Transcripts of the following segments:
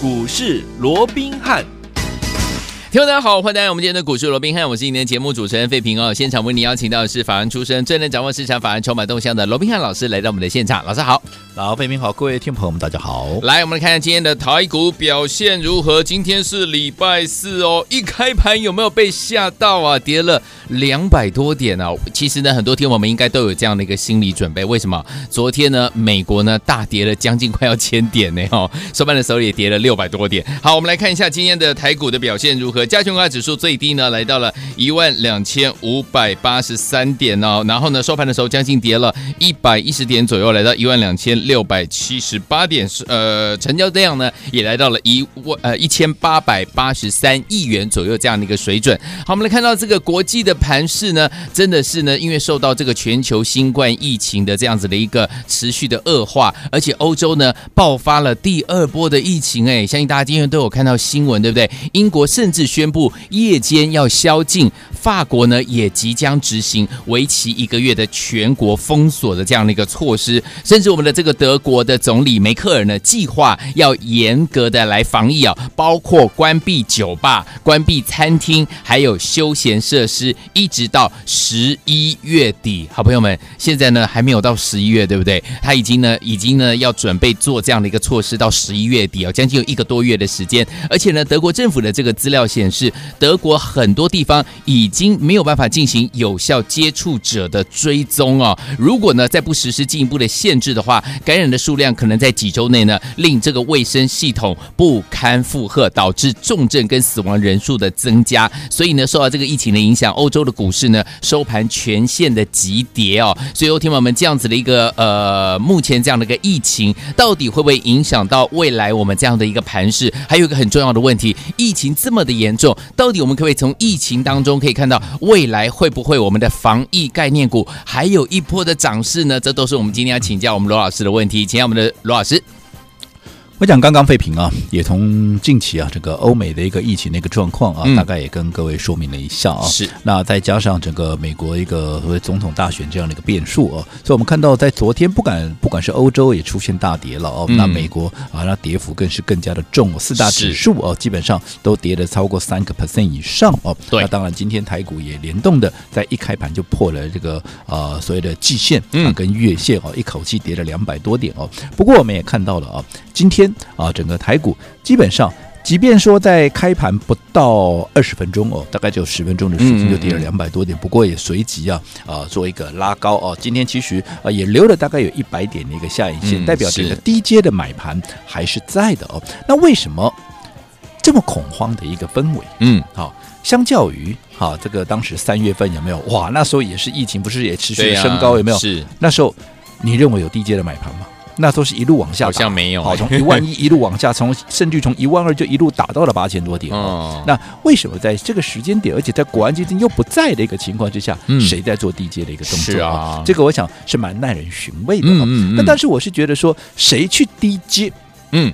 股市罗宾汉。听众大家好，欢迎来到我们今天的股市罗宾汉，我是今天的节目主持人费平哦。现场为你邀请到的是法案出身、最能掌握市场法案筹码动向的罗宾汉老师来到我们的现场。老师好，老费平好，各位听众朋友们大家好。来，我们来看看今天的台股表现如何？今天是礼拜四哦，一开盘有没有被吓到啊？跌了两百多点啊！其实呢，很多天我们应该都有这样的一个心理准备。为什么？昨天呢，美国呢大跌了将近快要千点呢哦，收盘的时候也跌了六百多点。好，我们来看一下今天的台股的表现如何。加权股指数最低呢，来到了一万两千五百八十三点哦，然后呢，收盘的时候将近跌了一百一十点左右，来到一万两千六百七十八点，呃，成交量呢也来到了一万呃一千八百八十三亿元左右这样的一个水准。好，我们来看到这个国际的盘势呢，真的是呢，因为受到这个全球新冠疫情的这样子的一个持续的恶化，而且欧洲呢爆发了第二波的疫情，哎，相信大家今天都有看到新闻，对不对？英国甚至宣布。夜间要宵禁，法国呢也即将执行为期一个月的全国封锁的这样的一个措施，甚至我们的这个德国的总理梅克尔呢，计划要严格的来防疫啊，包括关闭酒吧、关闭餐厅，还有休闲设施，一直到十一月底。好朋友们，现在呢还没有到十一月，对不对？他已经呢已经呢要准备做这样的一个措施，到十一月底啊，将近有一个多月的时间。而且呢，德国政府的这个资料显示。德国很多地方已已经没有办法进行有效接触者的追踪啊！如果呢再不实施进一步的限制的话，感染的数量可能在几周内呢令这个卫生系统不堪负荷，导致重症跟死亡人数的增加。所以呢，受到这个疫情的影响，欧洲的股市呢收盘全线的急跌哦。所以，听友们这样子的一个呃，目前这样的一个疫情，到底会不会影响到未来我们这样的一个盘势？还有一个很重要的问题，疫情这么的严重。到底我们可不可以从疫情当中可以看到未来会不会我们的防疫概念股还有一波的涨势呢？这都是我们今天要请教我们罗老师的问题，请教我们的罗老师。我讲刚刚废品啊，也从近期啊这个欧美的一个疫情的一个状况啊，嗯、大概也跟各位说明了一下啊。是。那再加上整个美国一个所谓总统大选这样的一个变数啊，所以我们看到在昨天，不敢不管是欧洲也出现大跌了哦，嗯、那美国啊，那跌幅更是更加的重，四大指数哦，基本上都跌了超过三个 percent 以上哦。对。那当然，今天台股也联动的在一开盘就破了这个呃所谓的季线啊跟月线哦，一口气跌了两百多点哦。不过我们也看到了啊，今天。啊，整个台股基本上，即便说在开盘不到二十分钟哦，大概就十分钟的时间就跌了两百多点，不过也随即啊啊做一个拉高哦。今天其实啊也留了大概有一百点的一个下影线，代表这个低阶的买盘还是在的哦。那为什么这么恐慌的一个氛围？嗯，好，相较于哈这个当时三月份有没有哇？那时候也是疫情，不是也持续升高有没有？是那时候你认为有低阶的买盘吗？那都是一路往下，好像没有、欸。好，从一万一 一路往下，从甚至从一万二就一路打到了八千多点。哦，那为什么在这个时间点，而且在国安基金又不在的一个情况之下，嗯、谁在做低阶的一个动作？是啊，这个我想是蛮耐人寻味的。嗯嗯，那但是我是觉得说，谁去低阶，嗯，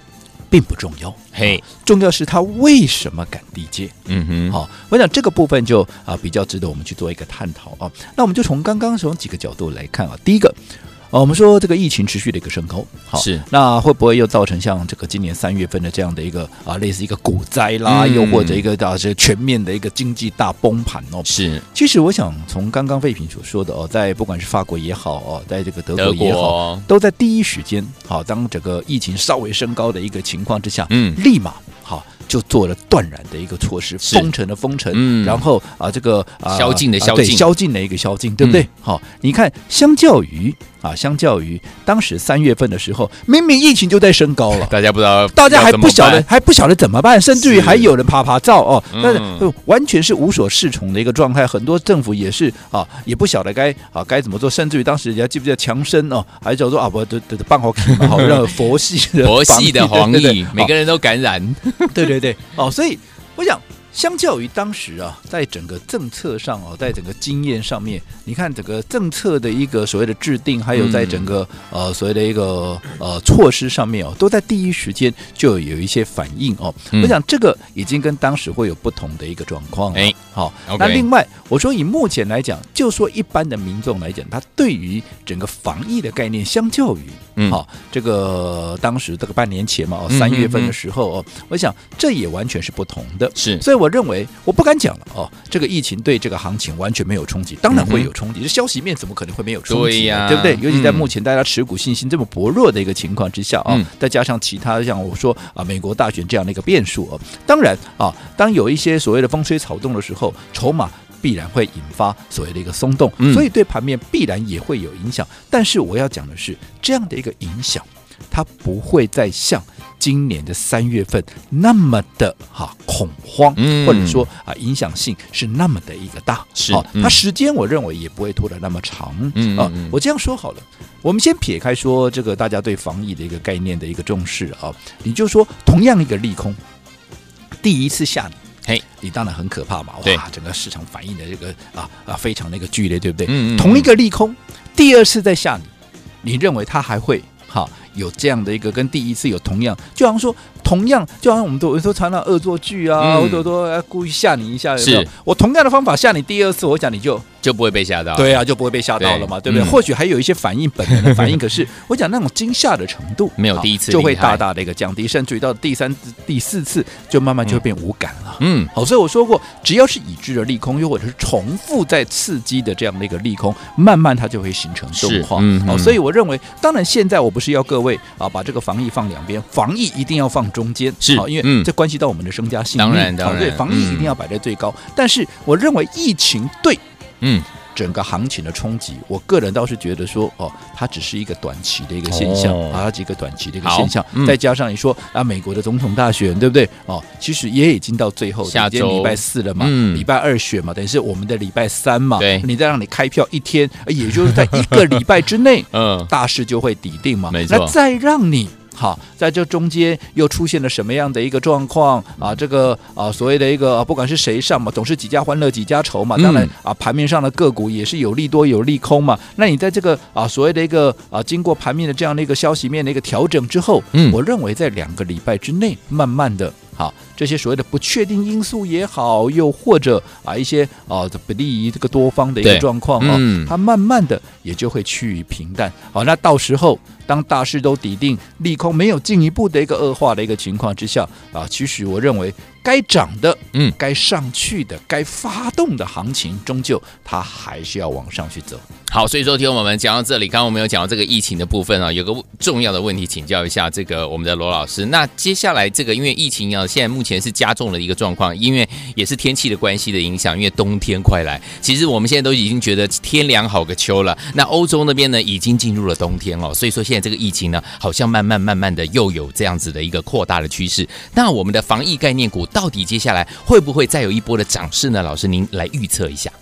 并不重要。嘿，重要是他为什么敢低阶？嗯哼，好，我想这个部分就啊比较值得我们去做一个探讨啊。那我们就从刚刚从几个角度来看啊，第一个。哦，我们说这个疫情持续的一个升高，好，是那会不会又造成像这个今年三月份的这样的一个啊，类似一个股灾啦，嗯、又或者一个啊，这全面的一个经济大崩盘哦？是，其实我想从刚刚废品所说的哦，在不管是法国也好哦，在这个德国也好，国都在第一时间好，当整个疫情稍微升高的一个情况之下，嗯，立马好就做了断然的一个措施，封城的封城，嗯，然后啊，这个啊宵禁的宵禁，宵禁的一个宵禁，对不对？嗯、好，你看，相较于。啊，相较于当时三月份的时候，明明疫情就在升高了，大家不知道，大家还不晓得，还不晓得怎么办，甚至于还有人啪啪照哦，那完全是无所适从的一个状态。很多政府也是啊，也不晓得该啊该怎么做，甚至于当时人家记不记得强生哦，还叫做啊不，对对对，办好好让佛系的 佛系的防疫，每个人都感染，对对对，哦，所以我想。相较于当时啊，在整个政策上哦，在整个经验上面，你看整个政策的一个所谓的制定，还有在整个呃所谓的一个呃措施上面哦，都在第一时间就有一些反应哦。我想这个已经跟当时会有不同的一个状况。哎，好，那另外我说以目前来讲，就说一般的民众来讲，他对于整个防疫的概念，相较于嗯好、这个当时这个半年前嘛，哦，嗯三月份的时候哦，我想这也完全是不同的。是所以我认为我不敢讲了哦，这个疫情对这个行情完全没有冲击，当然会有冲击。这消息面怎么可能会没有冲击呢？对呀对不对？尤其在目嗯前大家持股信心这么薄弱的一个情况之下啊、嗯再加上其他像我说啊，美国大选这样的一个变数哦，当然啊，当有一些所谓的风吹草动的时候，筹码。必然会引发所谓的一个松动，嗯所以对盘面必然也会有影响。但是我要讲的是，这样的一个影响，它不会再像今年的三月份那么的哈、恐慌，嗯或者说啊影响性是那么的一个大。是好、嗯它时间我认为也不会拖得那么长。啊我这样说好了，我们先撇开说这个大家对防疫的一个概念的一个重视啊，你就说同样一个利空，第一次下你。嘿，你当然很可怕嘛！哇，整个市场反应的这个啊啊非常那个剧烈，对不对？嗯嗯嗯。同一个利空，第二次再吓你，你认为它还会哈有这样的一个跟第一次有同样，就好像说同样，就好像我们都有时候常常恶作剧啊，嗯。或者说故意吓你一下，有没有？是。我同样的方法吓你第二次，我讲你就就不会被吓到。对啊，就不会被吓到了嘛，对对不对？嗯或许还有一些反应本能的反应，可是我讲那种惊吓的程度啊没有第一次就会大大的一个降低，甚至于到第三、第四次就慢慢就会变无感了。嗯，好，所以我说过，只要是已知的利空，又或者是重复在刺激的这样的一个利空，慢慢它就会形成动画。好，所以我认为，当然现在我不是要各位啊把这个防疫放两边，防疫一定要放中间，是好，因为嗯这关系到我们的身家性命。当然当然对，防疫一定要摆在最高。但是我认为疫情对嗯，整个行情的冲击，我个人倒是觉得说，哦，它只是一个短期的一个现象，哦啊，它是一个短期的一个现象。嗯再加上你说啊，美国的总统大选，对不对？哦，其实也已经到最后，下周礼拜四了嘛，嗯礼拜二选嘛，等于是我们的礼拜三嘛。对你再让你开票一天，也就是在一个礼拜之内，嗯，大事就会抵定嘛。没错那再让你。好，在这中间又出现了什么样的一个状况啊？这个啊，所谓的一个、啊、不管是谁上嘛，总是几家欢乐几家愁嘛。当然嗯啊，盘面上的个股也是有利多有利空嘛。那你在这个啊所谓的一个啊经过盘面的这样的一个消息面的一个调整之后，嗯我认为在两个礼拜之内，慢慢的。好，这些所谓的不确定因素也好，又或者啊一些啊不利于这个多方的一个状况啊，嗯它慢慢的也就会趋于平淡。好，那到时候当大势都底定，利空没有进一步的一个恶化的一个情况之下啊，其实我认为该涨的，嗯该上去的，该发动的行情，终究它还是要往上去走。好，所以说，听我们讲到这里，刚刚我们有讲到这个疫情的部分啊，有个重要的问题请教一下这个我们的罗老师。那接下来这个，因为疫情啊，现在目前是加重了一个状况，因为也是天气的关系的影响，因为冬天快来，其实我们现在都已经觉得天凉好个秋了。那欧洲那边呢，已经进入了冬天了，所以说现在这个疫情呢，好像慢慢慢慢的又有这样子的一个扩大的趋势。那我们的防疫概念股到底接下来会不会再有一波的涨势呢？老师您来预测一下。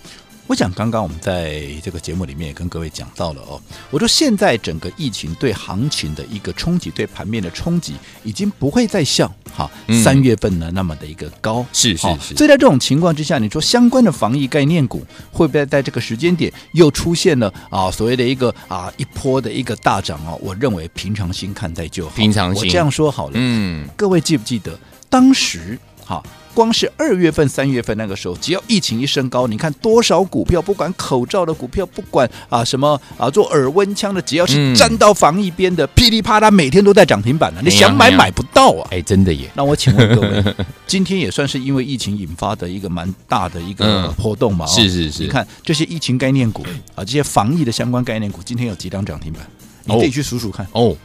我想刚刚我们在这个节目里面也跟各位讲到了哦，我说现在整个疫情对行情的一个冲击，对盘面的冲击，已经不会再像哈嗯三月份呢那么的一个高，是是是所以在这种情况之下，你说相关的防疫概念股会不会在这个时间点又出现了啊所谓的一个啊一波的一个大涨哦？我认为平常心看待就好。平常心我这样说好了，嗯，各位记不记得当时哈？光是二月份、三月份那个时候，只要疫情一升高，你看多少股票，不管口罩的股票，不管啊什么啊做耳温枪的，只要是嗯沾到防疫边的，噼里啪啦，每天都在涨停板了。你想买买不到啊！哎，真的耶，那我请问各位，今天也算是因为疫情引发的一个蛮大的一个嗯波动嘛？哦是是是你看这些疫情概念股啊，这些防疫的相关概念股，今天有几张涨停板？你自己去数数看，哦，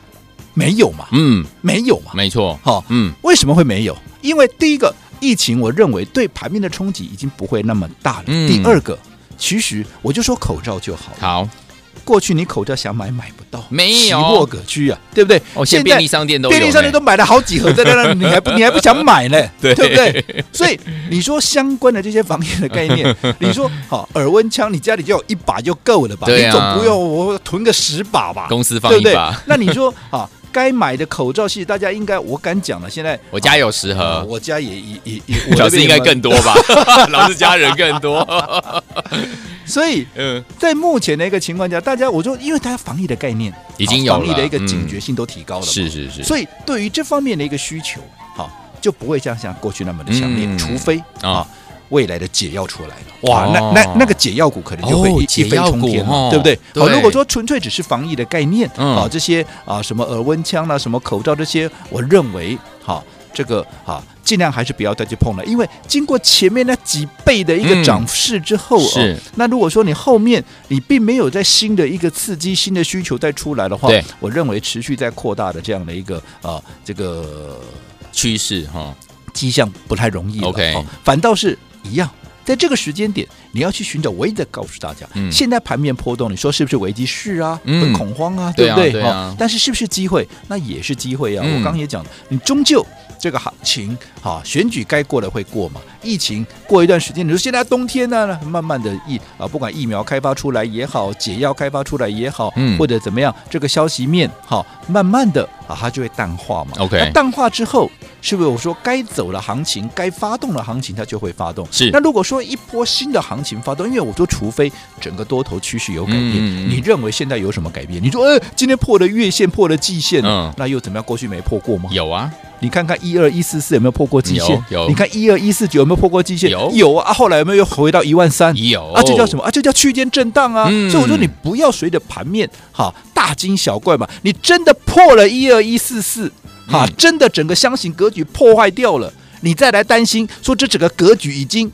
没有嘛？嗯，没有嘛？没错，好，嗯，为什么会没有？因为第一个，疫情我认为对盘面的冲击已经不会那么大了。嗯第二个，其实我就说口罩就好了。好，过去你口罩想买买不到，没有奇货可居啊，对不对？哦，现在便利商店都有呢，便利商店都买了好几盒在那，你还不你还不想买呢？对不对？所以你说相关的这些防疫的概念，你说好耳温枪，你家里就有一把就够了吧？你总不用我囤个十把吧？公司放对不对一把，？那你说啊，该买的口罩系，大家应该我敢讲了，现在我家有十啊盒，我家也也也老师应该更多吧？老师家人更多，所以嗯，在目前的一个情况下，大家我就，因为大家防疫的概念已经有了防疫的一个嗯警觉性都提高了嘛，是是是，所以对于这方面的一个需求，好就不会像像过去那么的强烈，嗯。除非啊。啊。未来的解药出来了。哇，哦那那那个解药股可能就会哦一,一飞冲天对不对？对好，如果说纯粹只是防疫的概念，嗯啊，这些啊什么耳温枪啦、什么口罩这些，我认为好。这个啊，尽量还是不要再去碰了，因为经过前面那几倍的一个涨势之后，嗯、是、哦、那如果说你后面你并没有在新的一个刺激、新的需求再出来的话，我认为持续在扩大的这样的一个啊这个趋势哈迹象不太容易了。OK，、哦、反倒是一样，在这个时间点，你要去寻找。我一直告诉大家，嗯、现在盘面波动，你说是不是危机？是啊，嗯、很恐慌啊，对不对？对啊、哦，但是是不是机会？那也是机会啊。嗯、我刚刚也讲了，你终究。这个行情哈，选举该过的会过嘛？疫情过一段时间，你说现在冬天呢，慢慢的疫啊，不管疫苗开发出来也好，解药开发出来也好，嗯，或者怎么样，这个消息面哈，慢慢的啊，它就会淡化嘛。OK，那淡化之后，是不是我说该走的行情，该发动的行情，它就会发动？是。那如果说一波新的行情发动，因为我说除非整个多头趋势有改变，嗯、你认为现在有什么改变？你说，呃，今天破了月线，破了季线，嗯，那又怎么样？过去没破过吗？有啊。你看看一二一四四有没有破过季线？有。有你看一二一四九有没有破过季线？有。有啊。后来有没有又回到一万三？有啊。这叫什么啊？这叫区间震荡啊。嗯、所以我说你不要随着盘面哈大惊小怪嘛。你真的破了一二一四四哈，真的整个箱型格局破坏掉了，你再来担心说这整个格局已经。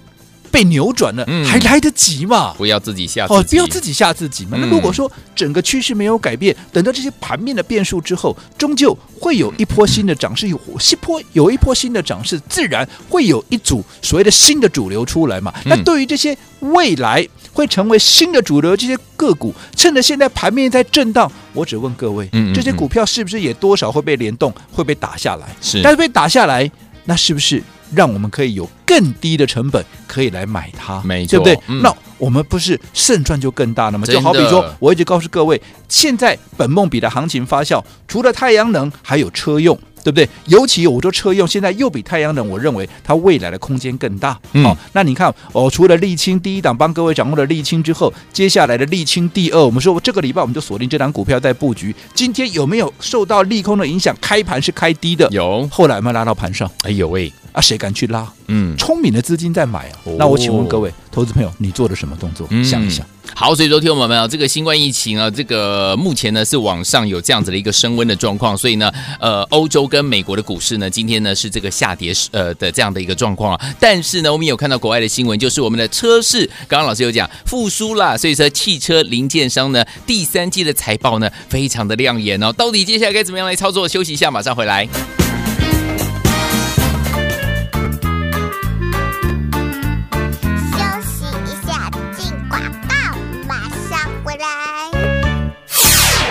被扭转了，嗯、还来得及吗？不要自己吓自己哦，不要自己吓自己嘛。嗯、那如果说整个趋势没有改变，等到这些盘面的变数之后，终究会有一波新的涨势，有一波有一波新的涨势，自然会有一组所谓的新的主流出来嘛。嗯、那对于这些未来会成为新的主流这些个股，趁着现在盘面在震荡，我只问各位，嗯嗯嗯这些股票是不是也多少会被联动，会被打下来？是，但是被打下来，那是不是？让我们可以有更低的成本可以来买它，没错，对不对？嗯、那我们不是胜算就更大了吗？就好比说，我一直告诉各位，现在本梦比的行情发酵，除了太阳能，还有车用，对不对？尤其我说车用，现在又比太阳能，我认为它未来的空间更大。好、嗯哦，那你看，哦，除了沥青第一档帮各位掌握了沥青之后，接下来的沥青第二，我们说这个礼拜我们就锁定这档股票在布局。今天有没有受到利空的影响？开盘是开低的，有，后来有没有拉到盘上？哎呦喂！啊，谁敢去拉？嗯，聪明的资金在买啊。哦、那我请问各位投资朋友，你做了什么动作？嗯、想一想。好，所以说听我们啊，这个新冠疫情啊，这个目前呢是往上有这样子的一个升温的状况，所以呢，呃，欧洲跟美国的股市呢，今天呢是这个下跌呃的这样的一个状况啊。但是呢，我们有看到国外的新闻，就是我们的车市，刚刚老师有讲复苏啦，所以说汽车零件商呢第三季的财报呢非常的亮眼哦。到底接下来该怎么样来操作？休息一下，马上回来。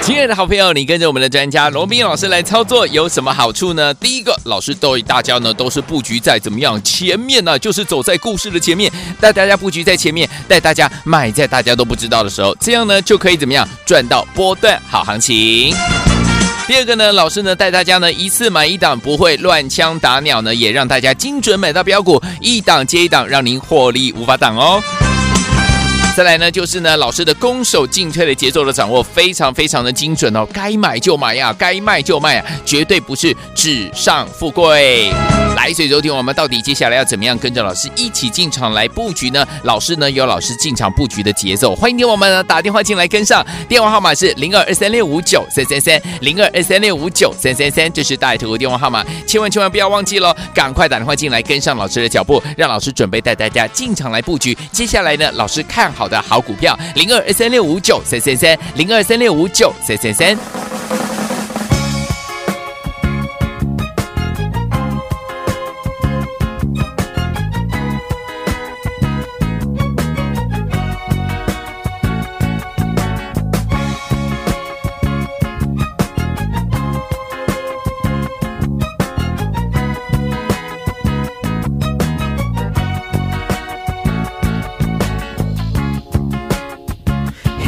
亲爱的好朋友，你跟着我们的专家罗宾老师来操作有什么好处呢？第一个，老师对大家呢都是布局在怎么样前面呢、就是走在故事的前面，带大家布局在前面，带大家买在大家都不知道的时候，这样呢就可以怎么样赚到波段好行情。第二个呢，老师呢带大家呢一次买一档，不会乱枪打鸟呢，也让大家精准买到标股，一档接一档，让您获利无法挡哦。再来呢，就是呢，老师的攻守进退的节奏的掌握非常非常的精准哦，该买就买呀，该卖就卖啊，绝对不是纸上富贵。来，所以昨天我们到底接下来要怎么样跟着老师一起进场来布局呢？老师呢有老师进场布局的节奏，欢迎听我们呢打电话进来跟上，电话号码是零二二三六五九三三三零二二三六五九三三三，这是大爱投顾电话号码，千万千万不要忘记喽，赶快打电话进来跟上老师的脚步，让老师准备带大家进场来布局。接下来呢，老师看好。好的好股票，零二二三六五九三三三，零二三六五九三三三。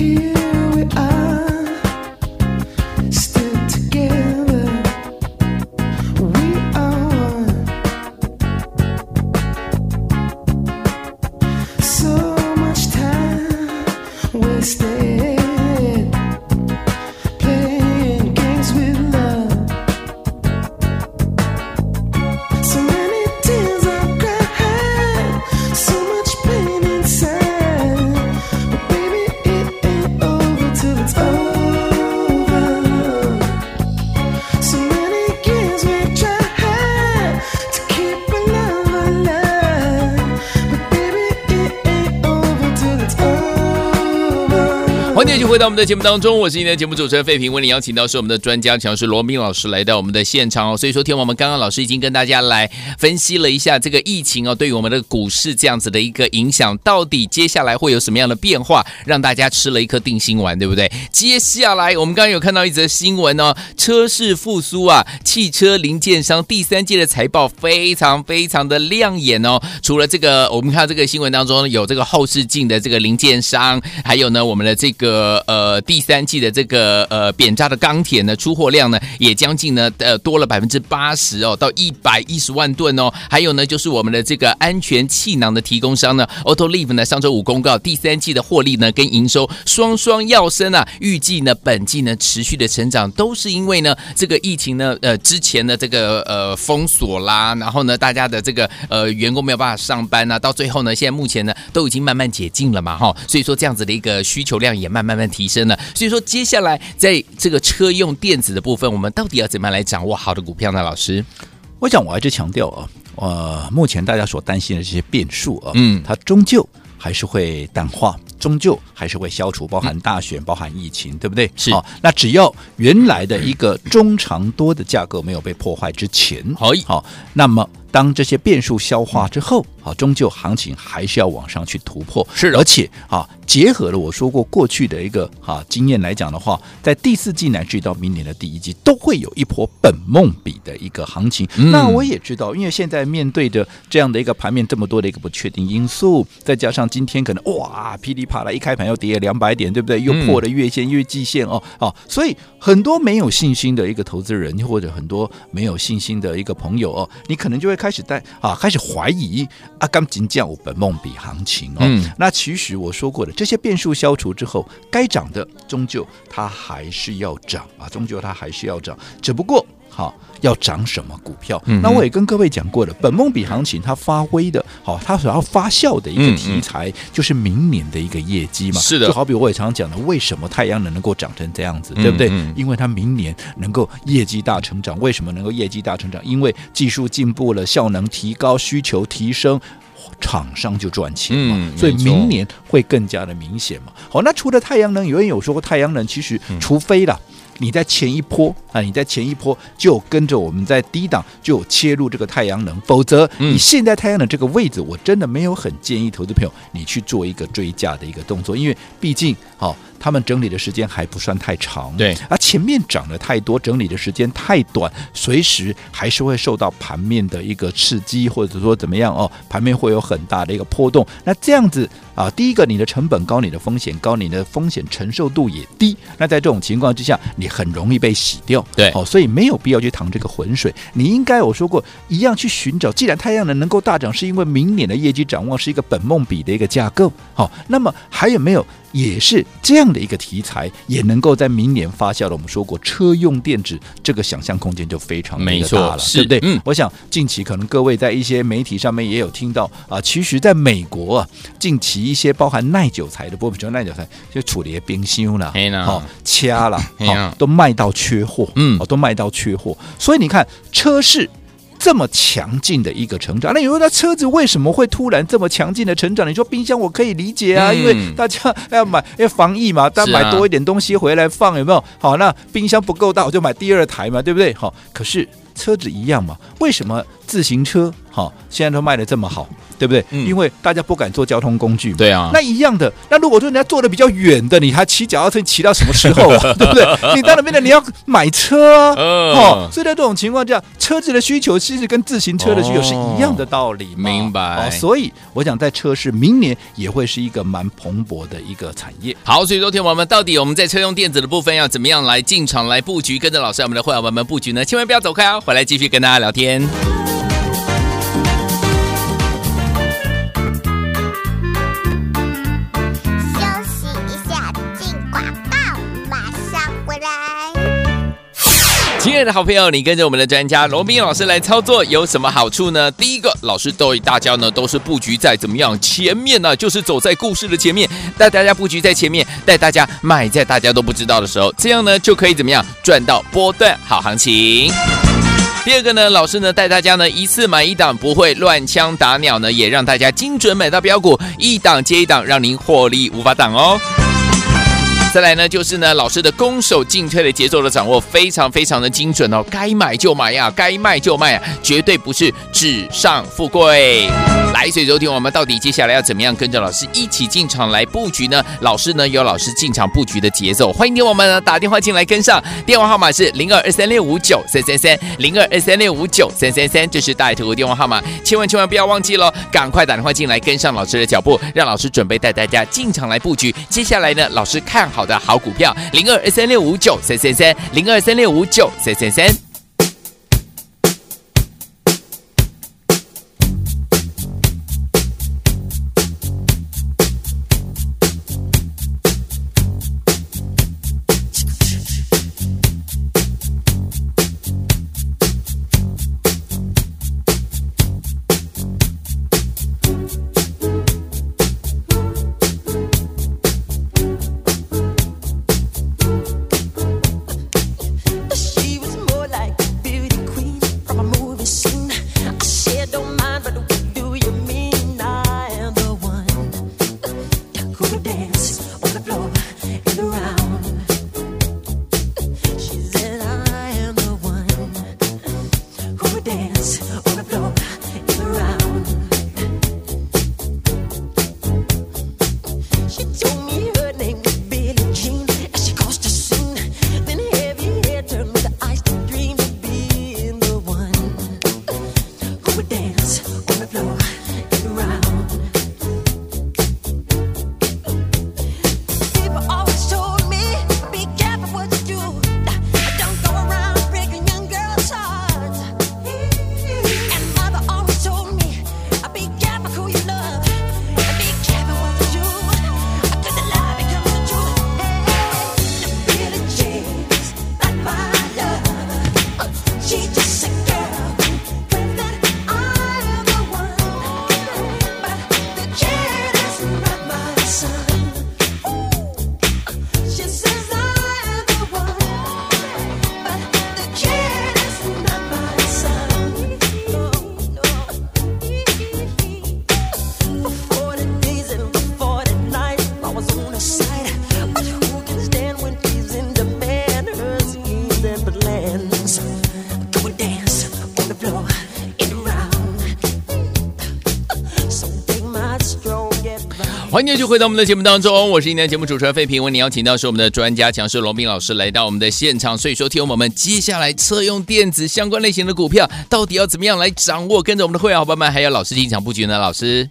you. 到我们的节目当中，我是今天的节目主持人费平，为您邀请到是我们的专家强师罗明老师来到我们的现场哦。所以说，听我们刚刚老师已经跟大家来分析了一下这个疫情哦，对于我们的股市这样子的一个影响，到底接下来会有什么样的变化，让大家吃了一颗定心丸，对不对？接下来我们刚刚有看到一则新闻哦，车市复苏啊，汽车零件商第三季的财报非常非常的亮眼哦。除了这个，我们看到这个新闻当中有这个后视镜的这个零件商，还有呢，我们的这个。个呃，第三季的这个呃扁栅的钢铁呢，出货量呢也将近呢呃多了百分之八十哦，到一百一十万吨哦。还有呢，就是我们的这个安全气囊的提供商呢，Autolive 呢上周五公告第三季的获利呢跟营收双双跃升啊，预计呢本季呢持续的成长，都是因为呢这个疫情呢呃之前的这个呃封锁啦，然后呢大家的这个呃员工没有办法上班啊，到最后呢现在目前呢都已经慢慢解禁了嘛哈，所以说这样子的一个需求量也。慢慢慢提升了，所以说接下来在这个车用电子的部分，我们到底要怎么样来掌握好的股票呢？老师，我想我还是强调啊，呃，目前大家所担心的这些变数啊，嗯，它终究还是会淡化，终究还是会消除，包含大选，包含疫情，对不对？是。好，那只要原来的一个中长多的价格没有被破坏之前，好，好，那么。当这些变数消化之后，啊，终究行情还是要往上去突破。是的，而且啊，结合了我说过过去的一个啊经验来讲的话，在第四季乃至到明年的第一季，都会有一波本梦比的一个行情。嗯、那我也知道，因为现在面对着这样的一个盘面，这么多的一个不确定因素，再加上今天可能哇噼里啪啦一开盘又跌了两百点，对不对？又破了月线、月季线哦，哦，所以很多没有信心的一个投资人，或者很多没有信心的一个朋友哦，你可能就会开始在啊。开始怀疑啊，刚进降我本梦比行情哦。嗯，那其实我说过的，这些变数消除之后，该涨的终究它还是要涨啊，终究它还是要涨，只不过好。要涨什么股票？嗯、那我也跟各位讲过了，本梦比行情它发挥的，好，它所要发酵的一个题材，就是明年的一个业绩嘛。是的，就好比我也常常讲的，为什么太阳能能够长成这样子，对不对？因为它明年能够业绩大成长。为什么能够业绩大成长？因为技术进步了，效能提高，需求提升，厂商就赚钱嘛。嗯、所以明年会更加的明显嘛。好，那除了太阳能，有人有说过，太阳能其实除非了。你在前一波啊，你在前一波就跟着我们在低档就切入这个太阳能，否则你现在太阳能这个位置，我真的没有很建议投资朋友你去做一个追价的一个动作，因为毕竟好。他们整理的时间还不算太长，对，而前面涨得太多，整理的时间太短，随时还是会受到盘面的一个刺激，或者说怎么样哦，盘面会有很大的一个波动。那这样子啊，第一个你的成本高，你的风险高，你的风险承受度也低。那在这种情况之下，你很容易被洗掉，对，哦，所以没有必要去趟这个浑水。你应该我说过一样去寻找，既然太阳能能够大涨，是因为明年的业绩展望是一个本梦比的一个架构，好，那么还有没有？也是这样的一个题材，也能够在明年发酵了。我们说过，车用电子这个想象空间就非常的大了，对不对？嗯，我想近期可能各位在一些媒体上面也有听到啊。其实，在美国啊，近期一些包含耐久材的部分，就耐久材就处理冰箱了，好掐了，好都卖到缺货，嗯，都卖到缺货。所以你看车市。这么强劲的一个成长，那你说那车子为什么会突然这么强劲的成长？你说冰箱我可以理解啊，嗯、因为大家要买要防疫嘛，大家买多一点东西回来放，有没有？好，那冰箱不够大，我就买第二台嘛，对不对？好，可是车子一样嘛，为什么自行车好现在都卖的这么好？对不对？嗯、因为大家不敢坐交通工具嘛。对啊。那一样的，那如果说人家坐的比较远的，你还骑脚踏车骑到什么时候啊？对不对？你到那边的你要买车啊。哦。所以在这种情况下，车子的需求其实跟自行车的需求是一样的道理。明白。哦。所以我想在车市明年也会是一个蛮蓬勃的一个产业。好，所以昨天我们到底我们在车用电子的部分要怎么样来进场来布局，跟着老师我们的会员们布局呢？千万不要走开哦！回来继续跟大家聊天。亲爱的好朋友，你跟着我们的专家罗宾老师来操作有什么好处呢？第一个，老师对大家呢都是布局在怎么样前面呢？就是走在故事的前面，带大家布局在前面，带大家买在大家都不知道的时候，这样呢就可以怎么样赚到波段好行情。第二个呢，老师呢带大家呢一次买一档，不会乱枪打鸟呢，也让大家精准买到标股，一档接一档，让您获利无法挡哦。再来呢，就是呢，老师的攻守进退的节奏的掌握非常非常的精准哦，该买就买呀，该卖就卖啊，绝对不是纸上富贵。来，所以昨天我们到底接下来要怎么样跟着老师一起进场来布局呢？老师呢有老师进场布局的节奏，欢迎听我们呢打电话进来跟上，电话号码是零二二三六五九三三三零二二三六五九三三三，这是大爱投顾电话号码，千万千万不要忘记喽，赶快打电话进来跟上老师的脚步，让老师准备带大家进场来布局。接下来呢，老师看好的好股票，零二二三六五九三三三零二三六五九三三三。今天就回到我们的节目当中，我是今天节目主持人费平。为您邀请到是我们的专家强势罗宾老师来到我们的现场，所以说，听我们接下来测用电子相关类型的股票，到底要怎么样来掌握？跟着我们的会员伙伴们，还有老师进场布局呢？老师，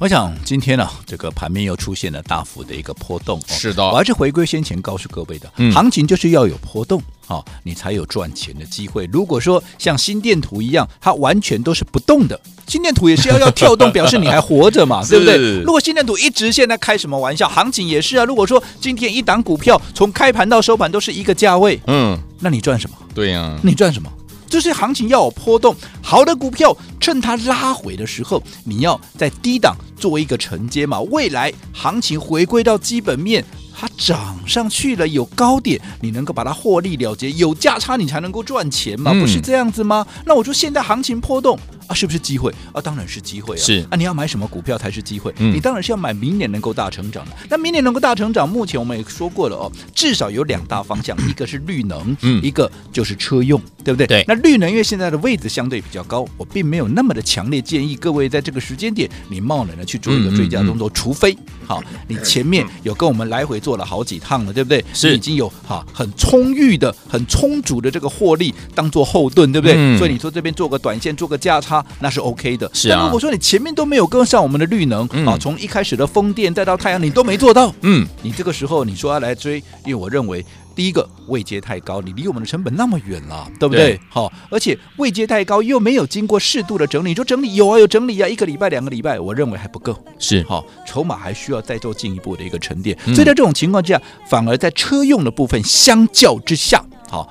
我想今天呢、啊，这个盘面又出现了大幅的一个波动。是的，我还是回归先前告诉各位的，嗯、行情就是要有波动。好，你才有赚钱的机会。如果说像心电图一样，它完全都是不动的，心电图也是要要跳动，表示你还活着嘛，对不对？如果心电图一直现在开什么玩笑？行情也是啊。如果说今天一档股票从开盘到收盘都是一个价位，嗯，那你赚什么？对呀，你赚什么？就是行情要有波动，好的股票趁它拉回的时候，你要在低档做一个承接嘛。未来行情回归到基本面。它涨上去了，有高点，你能够把它获利了结，有价差你才能够赚钱嘛，不是这样子吗？那我说现在行情波动。啊，是不是机会啊？当然是机会啊！是啊，你要买什么股票才是机会？嗯、你当然是要买明年能够大成长的。那明年能够大成长，目前我们也说过了哦，至少有两大方向，一个是绿能，嗯，一个就是车用，对不对？对。那绿能因为现在的位置相对比较高，我并没有那么的强烈建议各位在这个时间点你贸然的去做一个追加动作，除非好，你前面有跟我们来回做了好几趟了，对不对？是已经有哈很充裕的、很充足的这个获利当做后盾，对不对？嗯、所以你说这边做个短线、做个价差，那是 OK 的。是啊，如果说你前面都没有跟上我们的绿能、嗯、啊，从一开始的风电再到太阳，你都没做到，嗯，你这个时候你说要来追，因为我认为第一个位阶太高，你离我们的成本那么远了，对不对？好、哦，而且位阶太高又没有经过适度的整理，你说整理有啊有整理啊，一个礼拜两个礼拜，我认为还不够，是。好、哦，筹码还需要再做进一步的一个沉淀，嗯、所以在这种情况之下，反而在车用的部分相较之下，好、哦，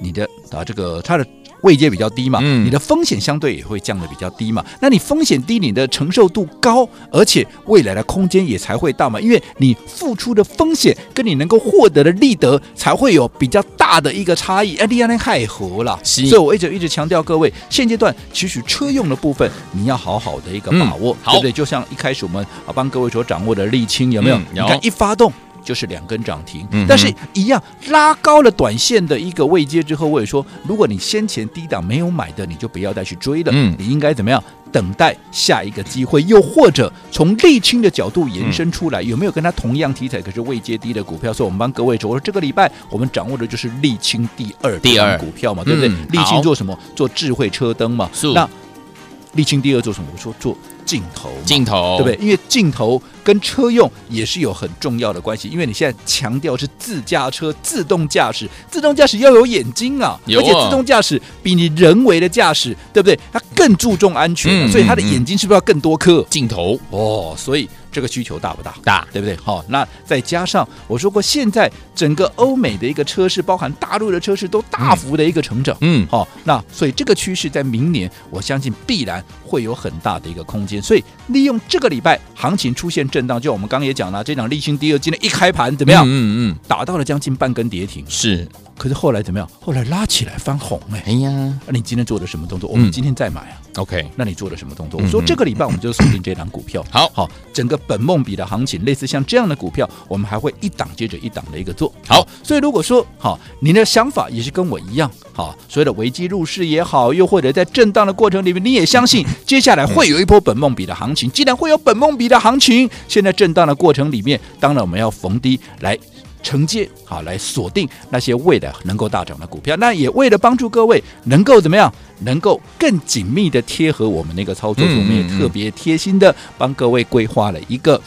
你的啊这个它的。位阶比较低嘛，嗯，你的风险相对也会降的比较低嘛。那你风险低，你的承受度高，而且未来的空间也才会大嘛。因为你付出的风险跟你能够获得的利得才会有比较大的一个差异。哎，利亚那太合了，所以我一直一直强调各位，现阶段其实车用的部分你要好好的一个把握，对不对？就像一开始我们啊帮各位所掌握的沥青有没有？嗯、有你看一发动。就是两根涨停。嗯但是一样拉高了短线的一个位阶之后，我也说，如果你先前低档没有买的，你就不要再去追了。嗯你应该怎么样？等待下一个机会，又或者从沥青的角度延伸出来，有没有跟它同样题材可是位阶低的股票？所以我们帮各位说，我说这个礼拜我们掌握的就是沥青第二第二股票嘛，对不对？嗯沥青好做什么？做智慧车灯嘛。那沥青第二做什么？我说做镜头，镜头对不对？因为镜头跟车用也是有很重要的关系，因为你现在强调是自驾车自动驾驶，自动驾驶要有眼睛啊，啊而且自动驾驶比你人为的驾驶，对不对？它更注重安全啊、嗯所以它的眼睛是不是要更多颗？镜头哦，所以这个需求大不大？大，对不对？好，那再加上我说过，现在整个欧美的一个车市，包含大陆的车市，都大幅的一个成长。嗯，好、那所以这个趋势在明年，我相信必然会有很大的一个空间。所以利用这个礼拜行情出现震荡，就我们刚刚也讲了，这场沥青第二今天一开盘怎么样？嗯嗯嗯，打到了将近半根跌停，是，可是后来怎么样？后来拉起来翻红哎、哎呀那、你今天做的什么动作？我们今天再买啊。，OK，那你做了什么动作？嗯我说这个礼拜我们就锁定这档股票。好好，整个本梦比的行情，类似像这样的股票，我们还会一档接着一档的一个做。好，所以如果说好，你的想法也是跟我一样，好，所谓的危机入市也好，又或者在震荡的过程里面，你也相信接下来会有一波本梦比的行情。既然会有本梦比的行情，现在震荡的过程里面，当然我们要逢低来。承接好来锁定那些未来能够大涨的股票，那也为了帮助各位能够怎么样，能够更紧密的贴合我们那个操作，我们也特别贴心的帮各位规划了一个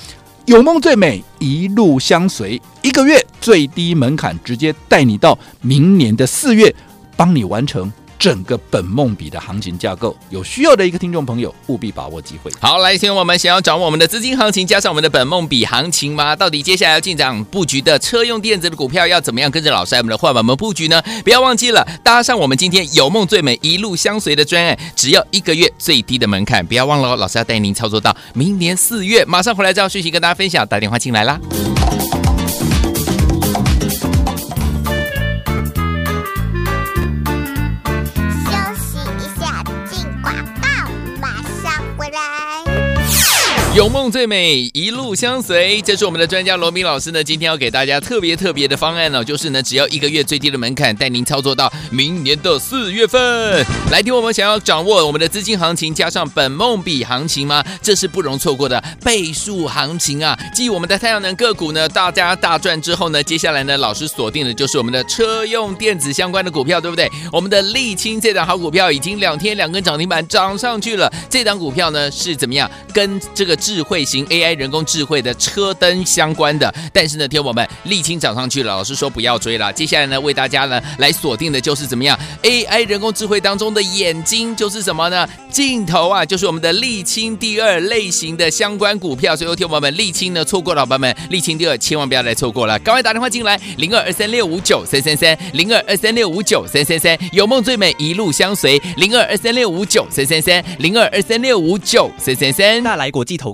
有梦最美，一路相随，一个月最低门槛，直接带你到明年的四月，帮你完成。整个本梦比的行情架构，有需要的一个听众朋友，务必把握机会。好，来，请我们想要掌握我们的资金行情，加上我们的本梦比行情吗？到底接下来要进场布局的车用电子的股票，要怎么样跟着老师我们的伙伴们布局呢？不要忘记了，搭上我们今天有梦最美一路相随的专案，只要一个月最低的门槛，不要忘了哦，老师要带您操作到明年四月。马上回来这样讯息跟大家分享，打电话进来啦。有梦最美，一路相随。这是我们的专家罗明老师呢，今天要给大家特别特别的方案哦，就是呢，只要一个月最低的门槛，带您操作到明年的四月份。来听我们想要掌握我们的资金行情，加上本梦比行情吗？这是不容错过的倍数行情啊！继我们的太阳能个股呢，大家大赚之后呢，接下来呢，老师锁定的就是我们的车用电子相关的股票，对不对？我们的沥青这档好股票已经两天两根涨停板涨上去了。这档股票呢？是怎么样？跟这个智慧型 AI 人工智慧的车灯相关的。但是呢，听我们沥青涨上去了，老师说不要追了。接下来呢，为大家呢来锁定的就是怎么样？AI 人工智慧当中的眼睛就是什么呢？镜头啊，就是我们的沥青第二类型的相关股票。所以，听我们沥青呢错过了，伙伴们，沥青第二千万不要来错过了，赶快打电话进来，零二二三六五九三三三，零二二三六五九三三三，有梦最美，一路相随，零二二三六五九三三三，零二二三六五九三三三。大来国际投